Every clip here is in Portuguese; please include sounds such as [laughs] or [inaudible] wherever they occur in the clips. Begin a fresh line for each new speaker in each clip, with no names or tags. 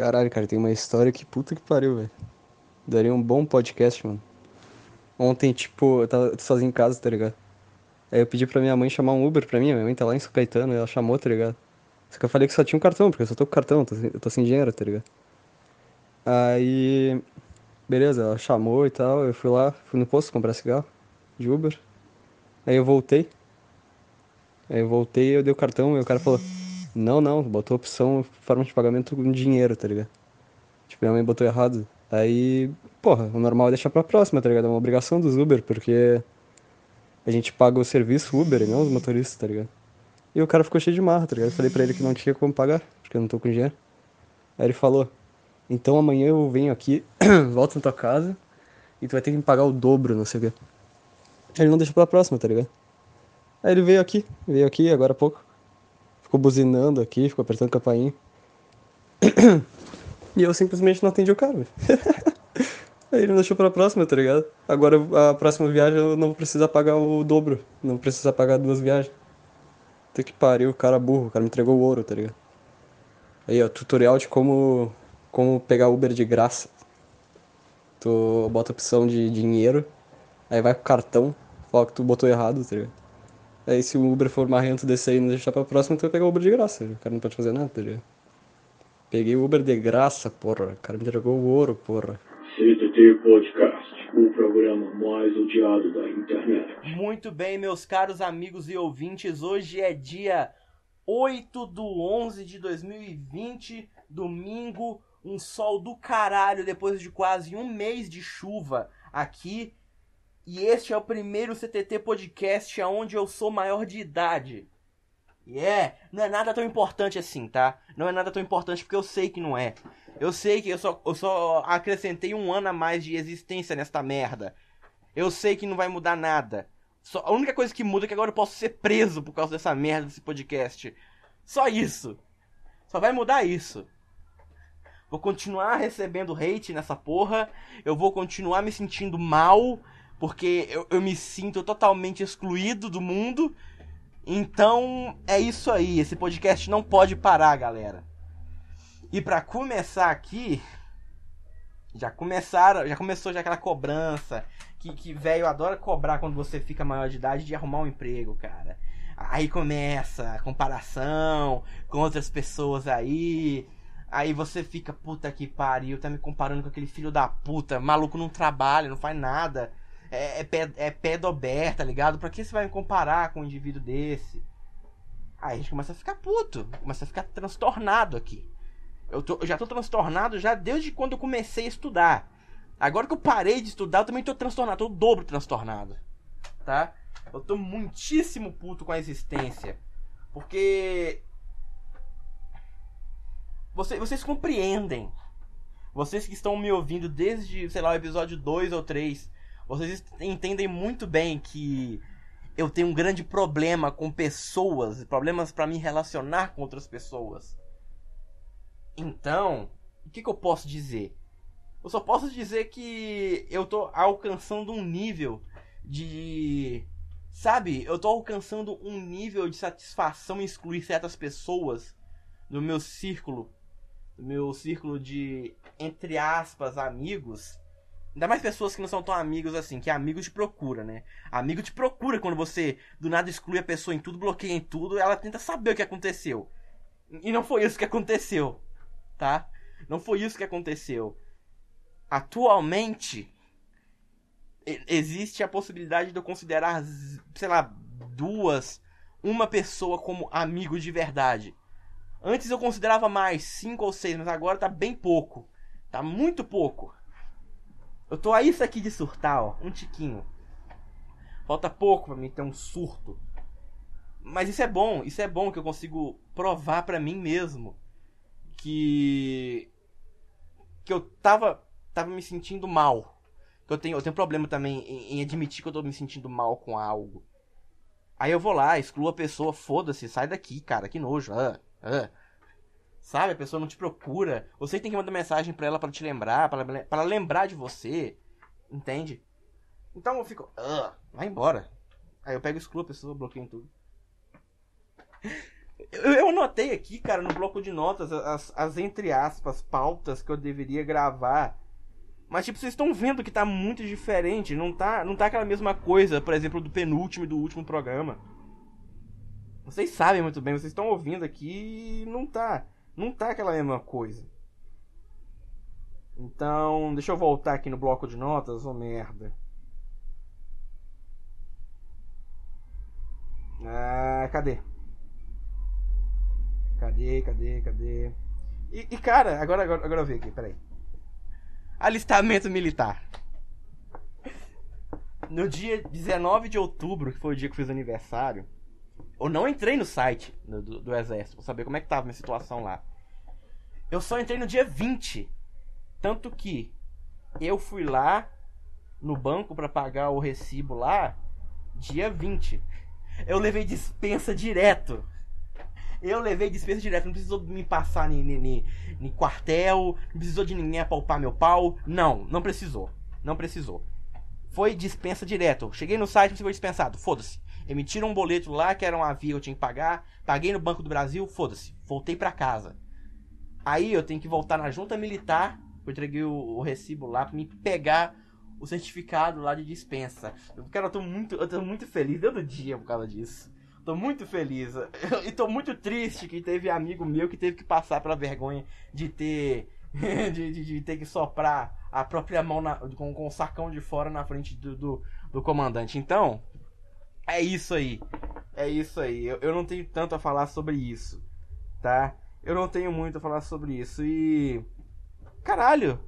Caralho, cara, tem uma história que puta que pariu, velho. Daria um bom podcast, mano. Ontem, tipo, eu tava sozinho em casa, tá ligado? Aí eu pedi pra minha mãe chamar um Uber pra mim, minha mãe tá lá em São Caetano, ela chamou, tá ligado? Só que eu falei que só tinha um cartão, porque eu só tô com cartão, eu tô sem dinheiro, tá ligado? Aí, beleza, ela chamou e tal, eu fui lá, fui no posto comprar cigarro de Uber. Aí eu voltei. Aí eu voltei, eu dei o cartão e o cara falou: Não, não, botou opção forma de pagamento com dinheiro, tá ligado? Tipo, minha mãe botou errado. Aí, porra, o normal é deixar pra próxima, tá ligado? É uma obrigação dos Uber, porque a gente paga o serviço Uber e não os motoristas, tá ligado? E o cara ficou cheio de marra, tá ligado? Eu falei pra ele que não tinha como pagar, porque eu não tô com dinheiro. Aí ele falou: Então amanhã eu venho aqui, [clears throat] volto na tua casa e tu vai ter que me pagar o dobro, não sei o quê. Ele não deixou pra próxima, tá ligado? Aí ele veio aqui, veio aqui agora há pouco. Ficou buzinando aqui, ficou apertando campainha. [clears throat] E eu simplesmente não atendi o cara. [laughs] Aí ele não deixou pra próxima, tá ligado? Agora a próxima viagem eu não vou precisar pagar o dobro. Não vou precisar pagar duas viagens. Puta que pariu, o cara burro, o cara me entregou o ouro, tá ligado? Aí, ó, tutorial de como, como pegar Uber de graça. Tu bota a opção de dinheiro, aí vai pro cartão, fala que tu botou errado, tá ligado? Aí se o Uber for marrento desse aí e não deixar pra próxima, tu vai pegar o Uber de graça. O cara não pode fazer nada, tá ligado? Peguei o Uber de graça, porra. O cara me entregou o ouro, porra.
CTT Podcast, o programa mais odiado da internet.
Muito bem, meus caros amigos e ouvintes, hoje é dia 8 do 11 de 2020, domingo, um sol do caralho depois de quase um mês de chuva aqui. E este é o primeiro CTT Podcast onde eu sou maior de idade. E é, não é nada tão importante assim, tá? Não é nada tão importante porque eu sei que não é. Eu sei que eu só, eu só acrescentei um ano a mais de existência nesta merda. Eu sei que não vai mudar nada. Só, a única coisa que muda é que agora eu posso ser preso por causa dessa merda desse podcast. Só isso. Só vai mudar isso. Vou continuar recebendo hate nessa porra. Eu vou continuar me sentindo mal. Porque eu, eu me sinto totalmente excluído do mundo. Então é isso aí. Esse podcast não pode parar, galera. E pra começar aqui. Já começaram, já começou já aquela cobrança que, que velho adora cobrar quando você fica maior de idade de arrumar um emprego, cara. Aí começa a comparação com outras pessoas aí. Aí você fica, puta que pariu, tá me comparando com aquele filho da puta, maluco não trabalha, não faz nada. É, é, pé, é pé do Ober, tá ligado? Pra que você vai me comparar com um indivíduo desse? Aí a gente começa a ficar puto, começa a ficar transtornado aqui. Eu, tô, eu já tô transtornado já desde quando eu comecei a estudar. Agora que eu parei de estudar, eu também tô transtornado, tô dobro transtornado. Tá? Eu tô muitíssimo puto com a existência. Porque. Você, vocês compreendem. Vocês que estão me ouvindo desde, sei lá, o episódio 2 ou 3. Vocês entendem muito bem que eu tenho um grande problema com pessoas. Problemas para me relacionar com outras pessoas. Então, o que, que eu posso dizer? Eu só posso dizer que eu tô alcançando um nível de. Sabe? Eu tô alcançando um nível de satisfação em excluir certas pessoas do meu círculo. Do meu círculo de, entre aspas, amigos. Ainda mais pessoas que não são tão amigos assim, que é amigo te procura, né? Amigo te procura quando você do nada exclui a pessoa em tudo, bloqueia em tudo, ela tenta saber o que aconteceu. E não foi isso que aconteceu, tá? Não foi isso que aconteceu. Atualmente, existe a possibilidade de eu considerar, sei lá, duas, uma pessoa como amigo de verdade. Antes eu considerava mais, cinco ou seis, mas agora tá bem pouco. Tá muito pouco. Eu tô a isso aqui de surtar, ó, um tiquinho. Falta pouco pra mim ter um surto. Mas isso é bom, isso é bom que eu consigo provar para mim mesmo que que eu tava tava me sentindo mal. Eu tenho, eu tenho problema também em, em, admitir que eu tô me sentindo mal com algo. Aí eu vou lá, excluo a pessoa, foda-se, sai daqui, cara, que nojo. Ah, ah. Sabe, a pessoa não te procura. Você tem que mandar mensagem pra ela para te lembrar, para lembrar de você. Entende? Então eu fico, vai embora. Aí eu pego e excluo a pessoa, bloqueio tudo. [laughs] Eu, eu anotei aqui, cara, no bloco de notas, as, as entre aspas pautas que eu deveria gravar. Mas, tipo, vocês estão vendo que tá muito diferente. Não tá, não tá aquela mesma coisa, por exemplo, do penúltimo e do último programa. Vocês sabem muito bem, vocês estão ouvindo aqui e não tá. Não tá aquela mesma coisa. Então, deixa eu voltar aqui no bloco de notas, ô oh, merda. Ah, cadê? Cadê, cadê, cadê? E, e, cara, agora, agora, agora eu vi aqui, peraí. Alistamento militar. No dia 19 de outubro, que foi o dia que eu fiz aniversário, eu não entrei no site do, do, do exército pra saber como é que tava minha situação lá. Eu só entrei no dia 20 tanto que eu fui lá no banco para pagar o recibo lá dia 20. Eu levei dispensa direto. Eu levei dispensa direto. Não precisou me passar nem quartel. Não precisou de ninguém apalpar meu pau. Não, não precisou. Não precisou. Foi dispensa direto. Cheguei no site, você foi dispensado. Foda-se. Emitiram um boleto lá que era uma via que eu tinha que pagar. Paguei no Banco do Brasil. Foda-se. Voltei para casa. Aí eu tenho que voltar na junta militar eu entreguei o, o recibo lá pra me pegar o certificado lá de dispensa. Cara, eu tô muito, eu tô muito feliz todo dia por causa disso. Tô muito feliz. [laughs] E tô muito triste que teve amigo meu que teve que passar pela vergonha de ter. [laughs] de, de, de ter que soprar a própria mão na, com, com o sacão de fora na frente do, do, do, comandante. Então, é isso aí. É isso aí. Eu, eu não tenho tanto a falar sobre isso. Tá? Eu não tenho muito a falar sobre isso. E. Caralho!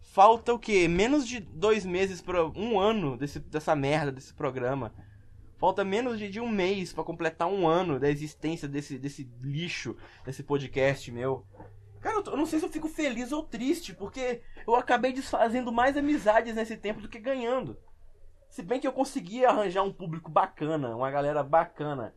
Falta o quê? Menos de dois meses para um ano desse, dessa merda, desse programa. Falta menos de, de um mês para completar um ano da existência desse, desse lixo, desse podcast meu. Cara, eu, tô, eu, não sei se eu fico feliz ou triste, porque eu acabei desfazendo mais amizades nesse tempo do que ganhando. Se bem que eu consegui arranjar um público bacana, uma galera bacana,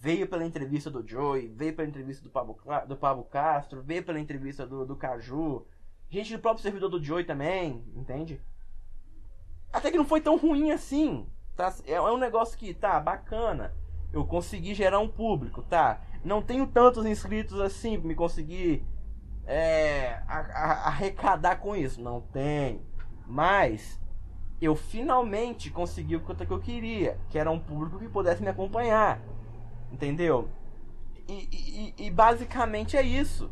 veio pela entrevista do Joey, veio pela entrevista do Pablo, do Pablo Castro, veio pela entrevista do, do Caju, gente do próprio servidor do Joey também, entende? Até que não foi tão ruim assim, tá? É, é um negócio que, tá, bacana. Eu consegui gerar um público, tá? Não tenho tantos inscritos assim pra me conseguir é, arrecadar com isso. Não tem. Mas eu finalmente consegui o que eu queria, que era um público que pudesse me acompanhar. Entendeu? E, e, e, basicamente é isso.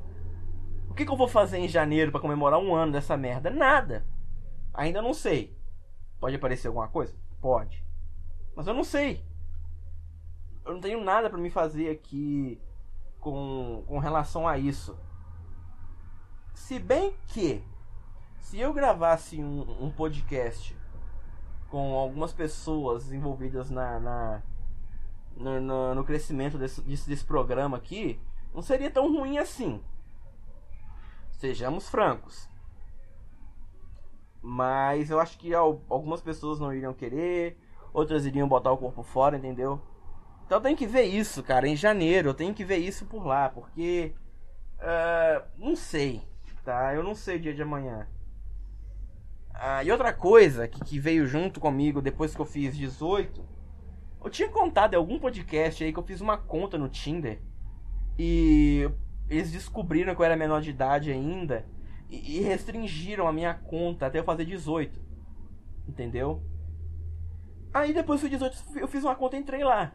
O que, que eu vou fazer em janeiro para comemorar um ano dessa merda? Nada. Ainda não sei. Pode aparecer alguma coisa? Pode. Mas eu não sei. Eu não tenho nada para me fazer aqui com, com relação a isso. Se bem que, se eu gravasse um, um podcast com algumas pessoas envolvidas na, na no, no, no crescimento desse, desse, desse programa aqui, não seria tão ruim assim. Sejamos francos. Mas eu acho que algumas pessoas não iriam querer, outras iriam botar o corpo fora, entendeu? Então tenho que ver isso, cara, em janeiro. Eu tenho que ver isso por lá, porque. Uh, não sei, tá? Eu não sei o dia de amanhã. Uh, e outra coisa que, que veio junto comigo depois que eu fiz 18 eu tinha contado em algum podcast aí que eu fiz uma conta no Tinder e eles descobriram que eu era menor de idade ainda e, restringiram a minha conta até eu fazer 18. Entendeu? Aí depois dos 18 eu fiz uma conta e entrei lá.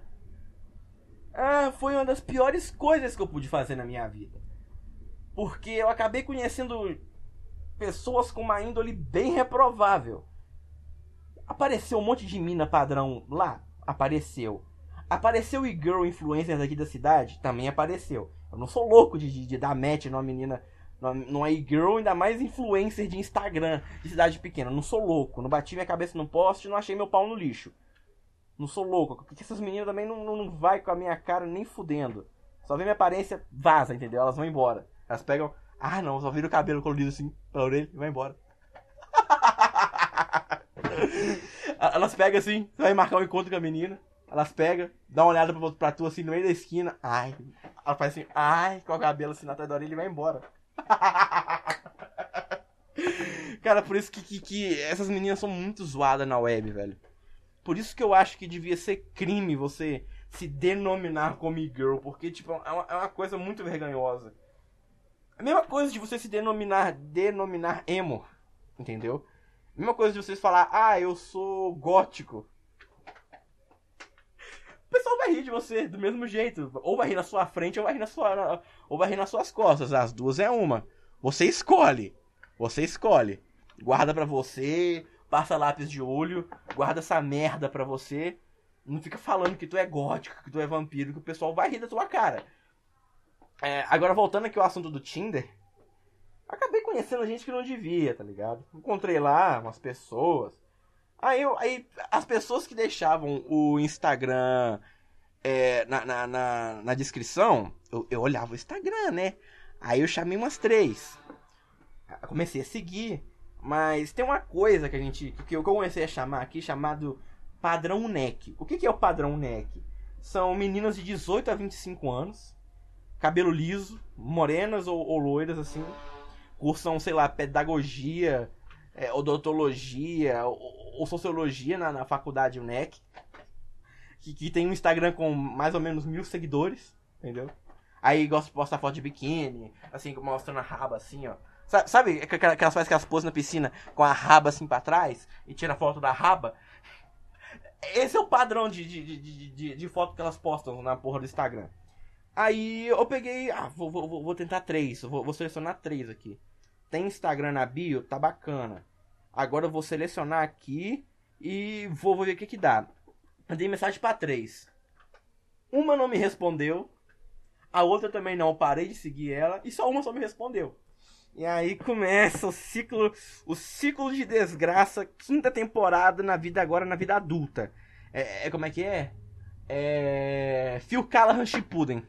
Ah, foi uma das piores coisas que eu pude fazer na minha vida. Porque eu acabei conhecendo pessoas com uma índole bem reprovável. Apareceu um monte de mina padrão lá apareceu. Apareceu e-girl influencer daqui da cidade? Também apareceu. Eu não sou louco de, de, de dar match numa menina, numa e-girl, ainda mais influencer de Instagram, de cidade pequena. Eu não sou louco. Não bati minha cabeça no poste não achei meu pau no lixo. Não sou louco. Porque essas meninas também não, não, não vai com a minha cara nem fudendo. Só vê minha aparência, vaza, entendeu? Elas vão embora. Elas pegam. Ah não, só vira o cabelo colorido assim pra orelha e vai embora. [laughs] Elas pegam assim, você vai marcar um encontro com a menina. Elas pegam, dá uma olhada pra, pra tu assim no meio da esquina. Ai. Ela faz assim, ai, com o cabelo assim na da orelha e vai embora. [laughs] Cara, por isso que, que, que, essas meninas são muito zoadas na web, velho. Por isso que eu acho que devia ser crime você se denominar como e-girl, porque, tipo, é uma, é uma coisa muito vergonhosa. A mesma coisa de você se denominar, denominar emo, entendeu? Mesma coisa de vocês falar, ah, eu sou gótico. O pessoal vai rir de você do mesmo jeito. Ou vai rir na sua frente ou vai rir na sua. Ou vai rir nas suas costas. As duas é uma. Você escolhe. Você escolhe. Guarda pra você, passa lápis de olho, guarda essa merda pra você. Não fica falando que tu é gótico, que tu é vampiro, que o pessoal vai rir da tua cara. É, agora voltando aqui ao assunto do Tinder. Acabei conhecendo gente que não devia, tá ligado? Encontrei lá umas pessoas. Aí, eu, aí as pessoas que deixavam o Instagram é, na, na, na, na, descrição, eu, eu olhava o Instagram, né? Aí eu chamei umas três. comecei a seguir. Mas tem uma coisa que a gente. que eu comecei a chamar aqui, chamado padrão NEC. O que, que é o padrão NEC? São meninas de 18 a 25 anos, cabelo liso, morenas ou, ou loiras, assim. Cursam, sei lá, pedagogia, é, odontologia ou, ou sociologia na, na faculdade UNEC. Que, que tem um Instagram com mais ou menos mil seguidores, entendeu? Aí gosta de postar foto de biquíni, assim, mostrando a raba, assim, ó. Sabe aquelas faz aquelas poses na piscina com a raba assim pra trás e tira foto da raba? Esse é o padrão de, de, de, de, de foto que elas postam na porra do Instagram. Aí eu peguei, ah, vou, vou, vou tentar três, vou, vou selecionar três aqui. Tem Instagram na bio, tá bacana. Agora eu vou selecionar aqui e vou, vou ver o que que dá. Mandei mensagem para três. Uma não me respondeu, a outra também não, eu parei de seguir ela e só uma só me respondeu. E aí começa o ciclo, o ciclo de desgraça, quinta temporada na vida agora, na vida adulta. É, é como é que é? É. Phil Callahan Shippuden.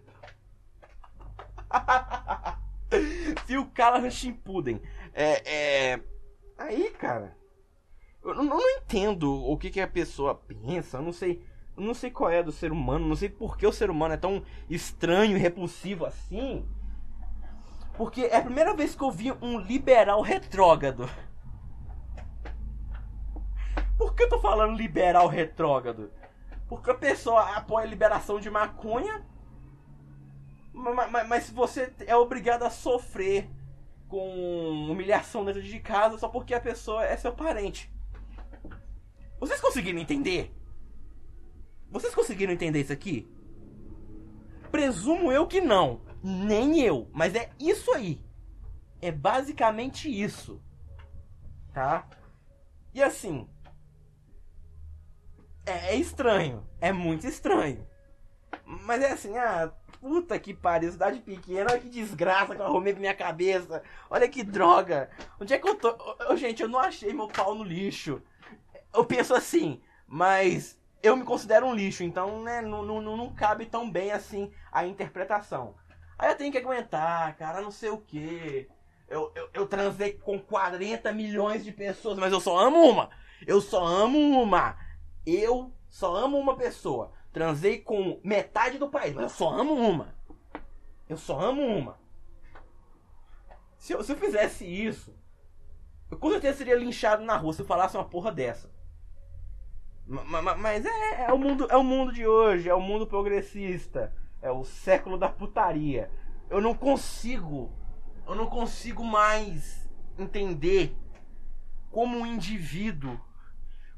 [laughs] Phil Callahan Shippuden. É, é. Aí, cara. Eu não, não entendo o que, que a pessoa pensa, eu não sei. Eu não sei qual é do ser humano, não sei por que o ser humano é tão estranho e repulsivo assim. Porque é a primeira vez que eu vi um liberal retrógrado. Por que eu tô falando liberal retrógrado? Porque a pessoa apoia a liberação de maconha, mas, mas você é obrigado a sofrer com humilhação dentro de casa só porque a pessoa é seu parente. Vocês conseguiram entender? Vocês conseguiram entender isso aqui? Presumo eu que não. Nem eu. Mas é isso aí. É basicamente isso. Tá? E assim. É, é estranho. É muito estranho. Mas é assim, ah, puta que pariu, cidade pequena, olha que desgraça que eu arrumei pra minha cabeça. Olha que droga. Onde é que eu tô? Oh, gente, eu não achei meu pau no lixo. Eu penso assim, mas eu me considero um lixo, então né, não, não, não cabe tão bem assim a interpretação. Aí eu tenho que aguentar, cara, não sei o que. Eu, eu, eu transei com 40 milhões de pessoas, mas eu só amo uma. Eu só amo uma. Eu só amo uma pessoa. Transei com metade do país, mas eu só amo uma. Eu só amo uma. Se eu, se eu fizesse isso, eu com certeza seria linchado na rua se eu falasse uma porra dessa. Mas é, é, o mundo, é o mundo de hoje, é o mundo progressista. É o século da putaria. Eu não consigo. Eu não consigo mais entender como um indivíduo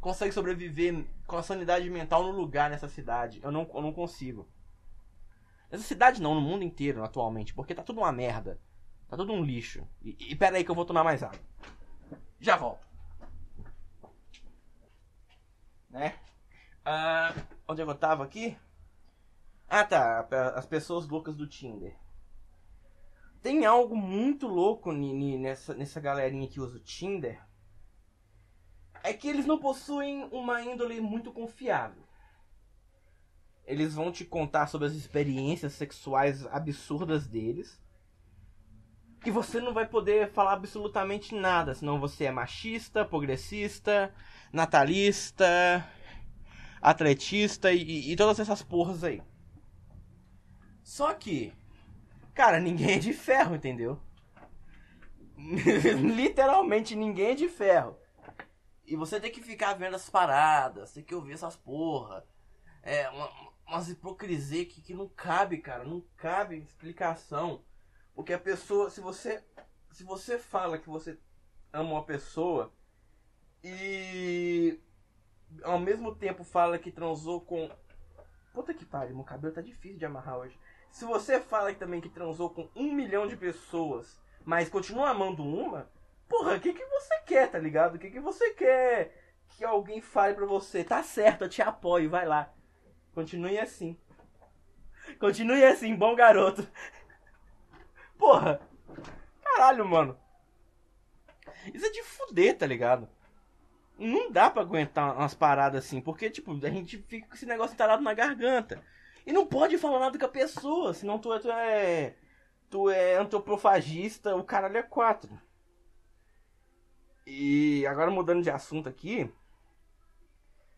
consegue sobreviver com a sanidade mental no lugar nessa cidade. Eu não, eu não consigo. Nessa cidade não, no mundo inteiro atualmente, porque tá tudo uma merda. Tá tudo um lixo. E, e pera aí que eu vou tomar mais água. Já volto. Né? Uh, onde eu tava aqui? Ah tá, as pessoas loucas do Tinder. Tem algo muito louco nessa, nessa galerinha que usa o Tinder. É que eles não possuem uma índole muito confiável. Eles vão te contar sobre as experiências sexuais absurdas deles. E você não vai poder falar absolutamente nada, senão você é machista, progressista, natalista, atletista e, e todas essas porras aí. Só que, cara, ninguém é de ferro, entendeu? [laughs] Literalmente ninguém é de ferro. E você tem que ficar vendo as paradas, tem que ouvir essas porra. É, uma, umas hipocrisia que, que não cabe, cara. Não cabe explicação. Porque a pessoa, se você. Se você fala que você ama uma pessoa e ao mesmo tempo fala que transou com. Puta que pariu, meu cabelo tá difícil de amarrar hoje. Se você fala também que transou com um milhão de pessoas, mas continua amando uma, porra, o que, que você quer, tá ligado? O que, que você quer que alguém fale pra você? Tá certo, eu te apoio, vai lá. Continue assim. Continue assim, bom garoto. Porra. Caralho, mano. Isso é de fuder, tá ligado? Não dá pra aguentar umas paradas assim, porque, tipo, a gente fica com esse negócio entalado na garganta. E não pode falar nada com a pessoa, senão tu é. Tu é, tu é antroprofagista, o caralho é quatro. E agora mudando de assunto aqui.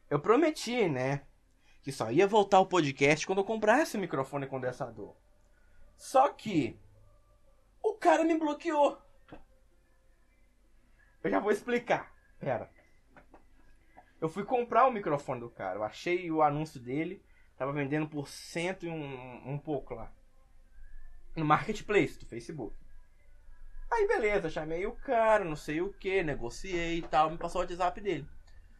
Eu prometi, né? Que só ia voltar o podcast quando eu comprasse o microfone condensador. Só que. O cara me bloqueou. Eu já vou explicar. Pera. Eu fui comprar o microfone do cara. Eu achei o anúncio dele. Tava vendendo por cento e um, um pouco lá. No marketplace do Facebook. Aí beleza, chamei o cara, não sei o que, negociei e tal, me passou o WhatsApp dele.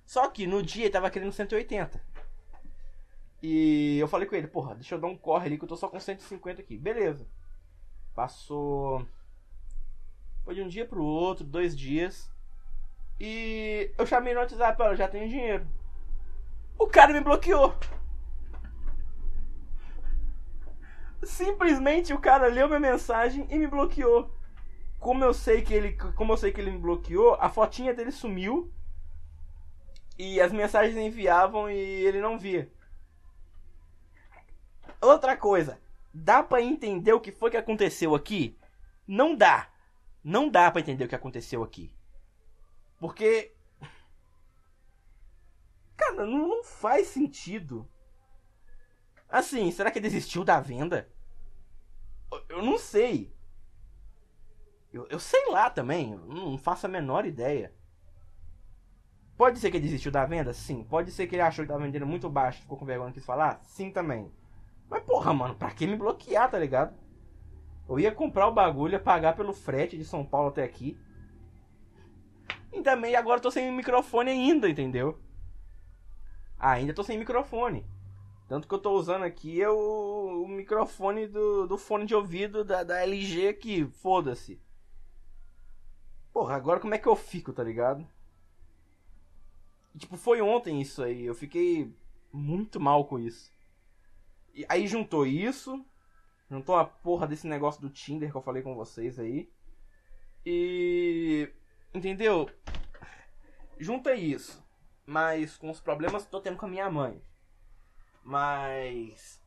Só que no dia ele tava querendo 180. E eu falei com ele, porra, deixa eu dar um corre ali que eu tô só com 150 aqui. Beleza. Passou. Foi de um dia pro outro, dois dias. E eu chamei no WhatsApp, olha, já tenho dinheiro. O cara me bloqueou. Simplesmente o cara leu minha mensagem e me bloqueou. Como eu sei que ele, como eu sei que ele me bloqueou, a fotinha dele sumiu e as mensagens enviavam e ele não via. Outra coisa, dá para entender o que foi que aconteceu aqui? Não dá. Não dá para entender o que aconteceu aqui. Porque. Cara, não, não faz sentido. Assim, será que desistiu da venda? Eu não sei. Eu, eu sei lá também, eu não faço a menor ideia. Pode ser que ele desistiu da venda? Sim. Pode ser que ele achou que tava vendendo muito baixo, ficou com vergonha e quis falar? Sim também. Mas porra, mano, pra que me bloquear, tá ligado? Eu ia comprar o bagulho, ia pagar pelo frete de São Paulo até aqui. E também agora tô sem microfone ainda, entendeu? Ainda tô sem microfone. Tanto que eu tô usando aqui é o, o microfone do, do fone de ouvido da, da LG aqui. Foda-se. Porra, agora como é que eu fico, tá ligado? Tipo, foi ontem isso aí. Eu fiquei muito mal com isso. E aí juntou isso. Juntou a porra desse negócio do Tinder que eu falei com vocês aí. E Entendeu? Junta isso. Mas com os problemas que tô tendo com a minha mãe. Mas.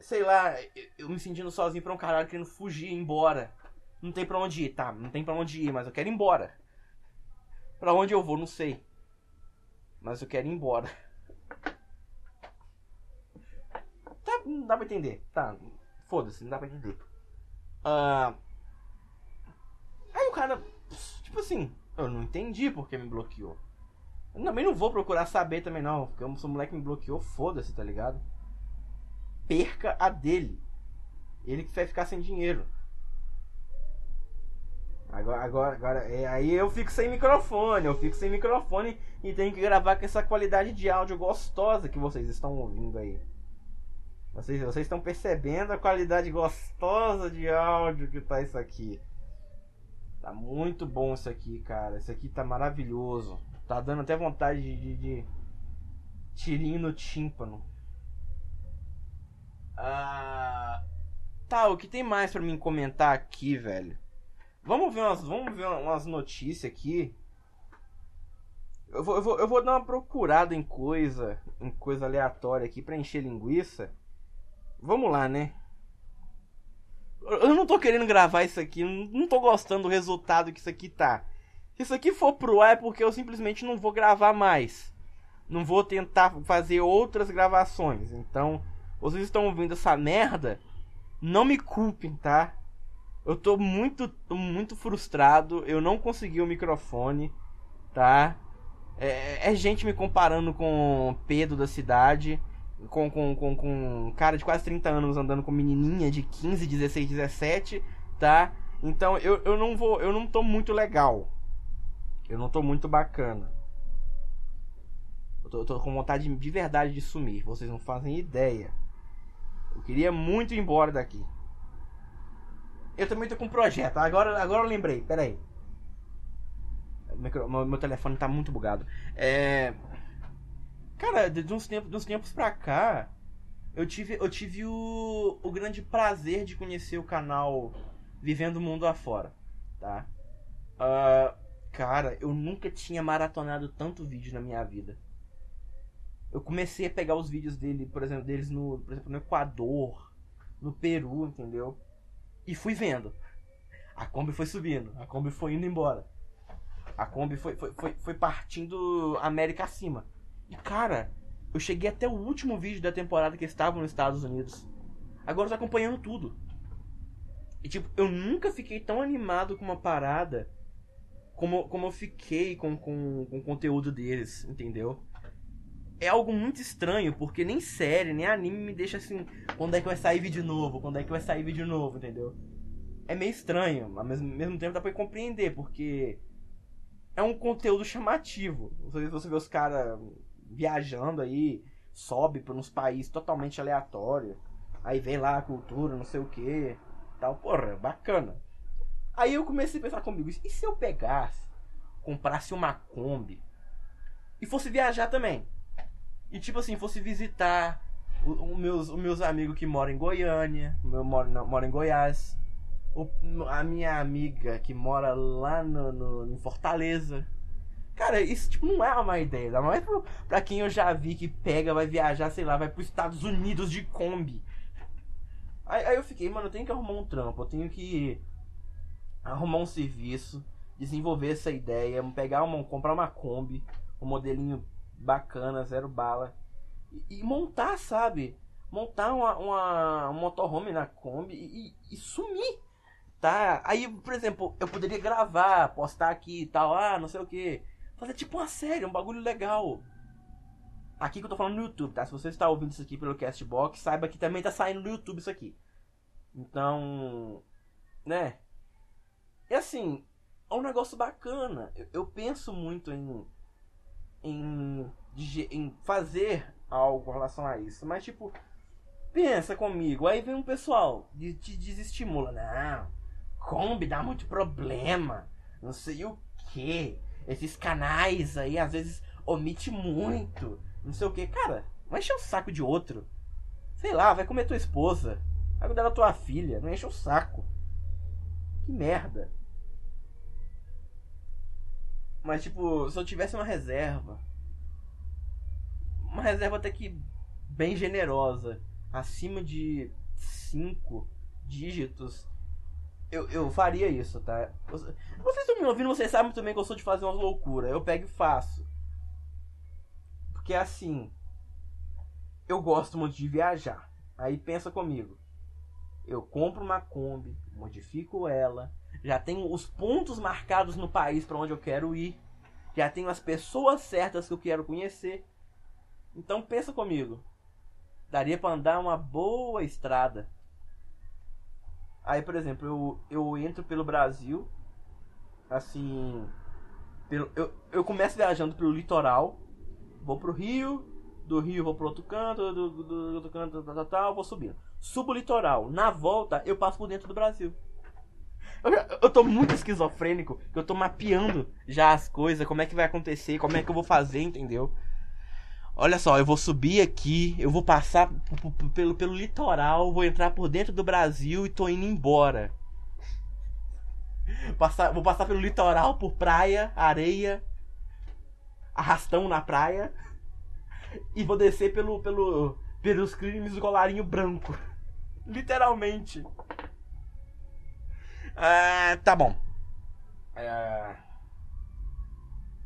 Sei lá, eu me sentindo sozinho pra um caralho querendo fugir, ir embora. Não tem pra onde ir, tá? Não tem pra onde ir, mas eu quero ir embora. Pra onde eu vou, não sei. Mas eu quero ir embora. Tá, não dá pra entender. Tá, foda-se, não dá pra entender. Uh... Aí o cara Tipo assim, eu não entendi porque me bloqueou. Eu também não vou procurar saber também não. Porque o moleque me bloqueou, foda-se, tá ligado? Perca a dele. Ele que vai ficar sem dinheiro. Agora, agora, agora é, aí eu fico sem microfone, eu fico sem microfone e tenho que gravar com essa qualidade de áudio gostosa que vocês estão ouvindo aí. Vocês, vocês estão percebendo a qualidade gostosa de áudio que tá isso aqui. Tá muito bom isso aqui, cara. Isso aqui tá maravilhoso. Tá dando até vontade de, de, de tirinho no tímpano. Ah, tá, o que tem mais para mim comentar aqui, velho? Vamos ver umas, vamos ver umas notícias aqui. Eu vou, eu, vou, eu vou dar uma procurada em coisa, em coisa aleatória aqui pra encher linguiça. Vamos lá, né? Eu não tô querendo gravar isso aqui, não tô gostando do resultado que isso aqui tá. Se isso aqui for pro ar é porque eu simplesmente não vou gravar mais. Não vou tentar fazer outras gravações. Então, vocês estão ouvindo essa merda, não me culpem, tá? Eu tô muito, muito frustrado. Eu não consegui o microfone, tá? É, é gente me comparando com Pedro da cidade. com, com, com, com um cara de quase 30 anos andando com menininha de 15, 16, 17, tá? Então eu, eu não vou. Eu não tô muito legal. Eu não tô muito bacana. Eu tô, eu tô com vontade de, de verdade de sumir. Vocês não fazem ideia. Eu queria muito ir embora daqui. Eu também tô com um projeto. Agora, agora eu lembrei. Pera aí. Meu, meu, telefone tá muito bugado. É. Cara, de uns tempos, de uns tempos pra cá, eu tive, eu tive o, o grande prazer de conhecer o canal Vivendo o Mundo Afora, tá? Uh, cara, eu nunca tinha maratonado tanto vídeo na minha vida. Eu comecei a pegar os vídeos dele, por exemplo, deles no, por exemplo, no Equador, no Peru, entendeu? E fui vendo. A Kombi foi subindo, a Kombi foi indo embora. A Kombi foi, foi, foi, foi partindo América acima. E cara, eu cheguei até o último vídeo da temporada que estavam nos Estados Unidos. Agora eu tô acompanhando tudo. E tipo, eu nunca fiquei tão animado com uma parada como, como eu fiquei com, com, com o conteúdo deles, entendeu? É algo muito estranho, porque nem série, nem anime me deixa assim, quando é que vai sair vídeo novo, quando é que vai sair vídeo novo, entendeu? É meio estranho, mas ao mesmo, tempo dá pra compreender, porque é um conteúdo chamativo. Você, você vê os caras viajando aí, sobe para uns países totalmente aleatórios. Aí vem lá a cultura, não sei o que. Tal, porra, bacana. Aí eu comecei a pensar comigo, e se eu pegasse, comprasse uma Kombi e fosse viajar também? E tipo assim, fosse visitar os meus, os meus amigos que moram em Goiânia, eu moro, não, moro em Goiás, o, a minha amiga que mora lá no, no, em Fortaleza, Cara, isso tipo, não é uma ideia. Ainda mais pra, pra quem eu já vi que pega, vai viajar, sei lá, vai pros Estados Unidos de Kombi. Aí, aí eu fiquei, mano, eu tenho que arrumar um trampo, eu tenho que arrumar um serviço, desenvolver essa ideia, pegar uma, comprar uma Kombi, um modelinho bacana, zero bala, e, e montar, sabe? Montar uma, uma, um motorhome na Kombi e, e, sumir tá? Aí, por exemplo, eu poderia gravar, postar aqui e tal, ah, não sei o que. Fazer tipo uma série, um bagulho legal. Aqui que eu tô falando no YouTube, tá? Se você está ouvindo isso aqui pelo Castbox, saiba que também tá saindo no YouTube isso aqui. Então, né? E assim, é um negócio bacana. Eu, eu penso muito em, em, em fazer algo com relação a isso. Mas, tipo, pensa comigo. Aí vem um pessoal que te desestimula. Não, Kombi dá muito problema. Não sei o que esses canais aí às vezes omite muito. Não sei o que. Cara, não enche o saco de outro. Sei lá, vai comer tua esposa. Vai cuidar da tua filha. Não enche o saco. Que merda. Mas tipo, se eu tivesse uma reserva. Uma reserva até que bem generosa. Acima de 5 dígitos eu, eu faria isso, tá? Vocês estão me ouvindo, vocês sabem também que eu sou de fazer umas loucuras. Eu pego e faço. Porque assim. Eu gosto muito de viajar. Aí pensa comigo. Eu compro uma Kombi, modifico ela, já tenho os pontos marcados no país para onde eu quero ir, já tenho as pessoas certas que eu quero conhecer. Então pensa comigo. Daria para andar uma boa estrada Aí, por exemplo, eu, eu entro pelo Brasil, assim. Pelo, eu, eu começo viajando pelo litoral, vou pro Rio, do Rio vou pro outro canto, do, do, do outro canto, tal, tal, tal, vou subindo. Subo o litoral, na volta eu passo por dentro do Brasil. Eu, tô muito esquizofrênico, que eu tô mapeando já as coisas, como é que vai acontecer, como é que eu vou fazer, entendeu? Olha só, eu vou subir aqui, eu vou passar pelo, pelo litoral, vou entrar por dentro do Brasil e tô indo embora. Passar, vou passar pelo litoral, por praia, areia, arrastão na praia. E vou descer pelo, pelo, pelos crimes do colarinho branco. [laughs] Literalmente. Ah, tá bom. Ah,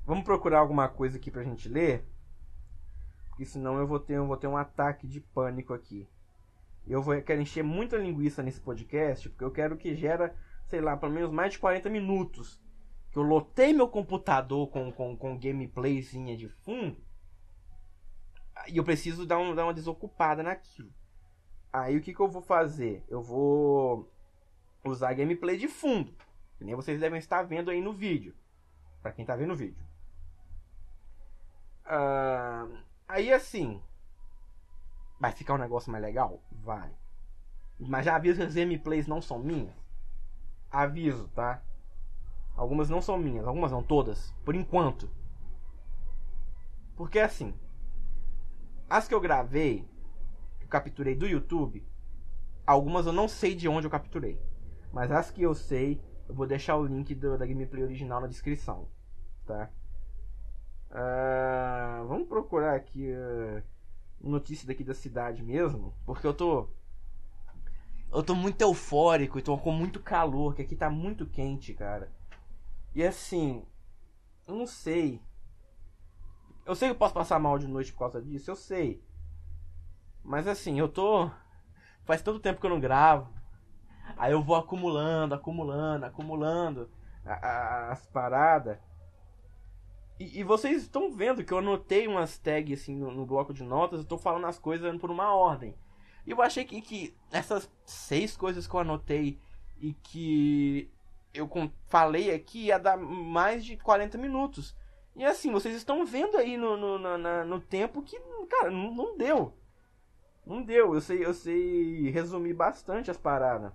vamos procurar alguma coisa aqui pra gente ler. Porque senão eu vou ter, eu vou ter um ataque de pânico aqui. Eu vou quero encher muita linguiça nesse podcast, porque eu quero que gera, sei lá, pelo menos mais de 40 minutos. Que eu lotei meu computador com, com, com gameplayzinha de fundo. E eu preciso dar, um, dar uma desocupada naquilo. Aí o que, que eu vou fazer? Eu vou usar gameplay de fundo. Que nem vocês devem estar vendo aí no vídeo. Pra quem tá vendo o vídeo. Aí assim. Vai ficar um negócio mais legal? Vai. Mas já aviso que as gameplays não são minhas. Aviso, tá? Algumas não são minhas, algumas não, todas. Por enquanto. Porque assim. As que eu gravei, que eu capturei do YouTube, algumas eu não sei de onde eu capturei. Mas as que eu sei, eu vou deixar o link do, da gameplay original na descrição. Tá? Uh, vamos procurar aqui uh, notícia daqui da cidade mesmo. Porque eu tô. Eu tô muito eufórico e tô com muito calor, que aqui tá muito quente, cara. E assim, eu não sei. Eu sei que eu posso passar mal de noite por causa disso, eu sei. Mas assim, eu tô. Faz tanto tempo que eu não gravo. Aí eu vou acumulando, acumulando, acumulando as paradas. E, e, vocês estão vendo que eu anotei umas tags assim no, no, bloco de notas, eu tô falando as coisas por uma ordem. E eu achei que, que essas seis coisas que eu anotei e que eu falei aqui ia dar mais de 40 minutos. E assim, vocês estão vendo aí no, no, no tempo que, cara, não, não, deu. Não deu. Eu sei, eu sei resumir bastante as paradas.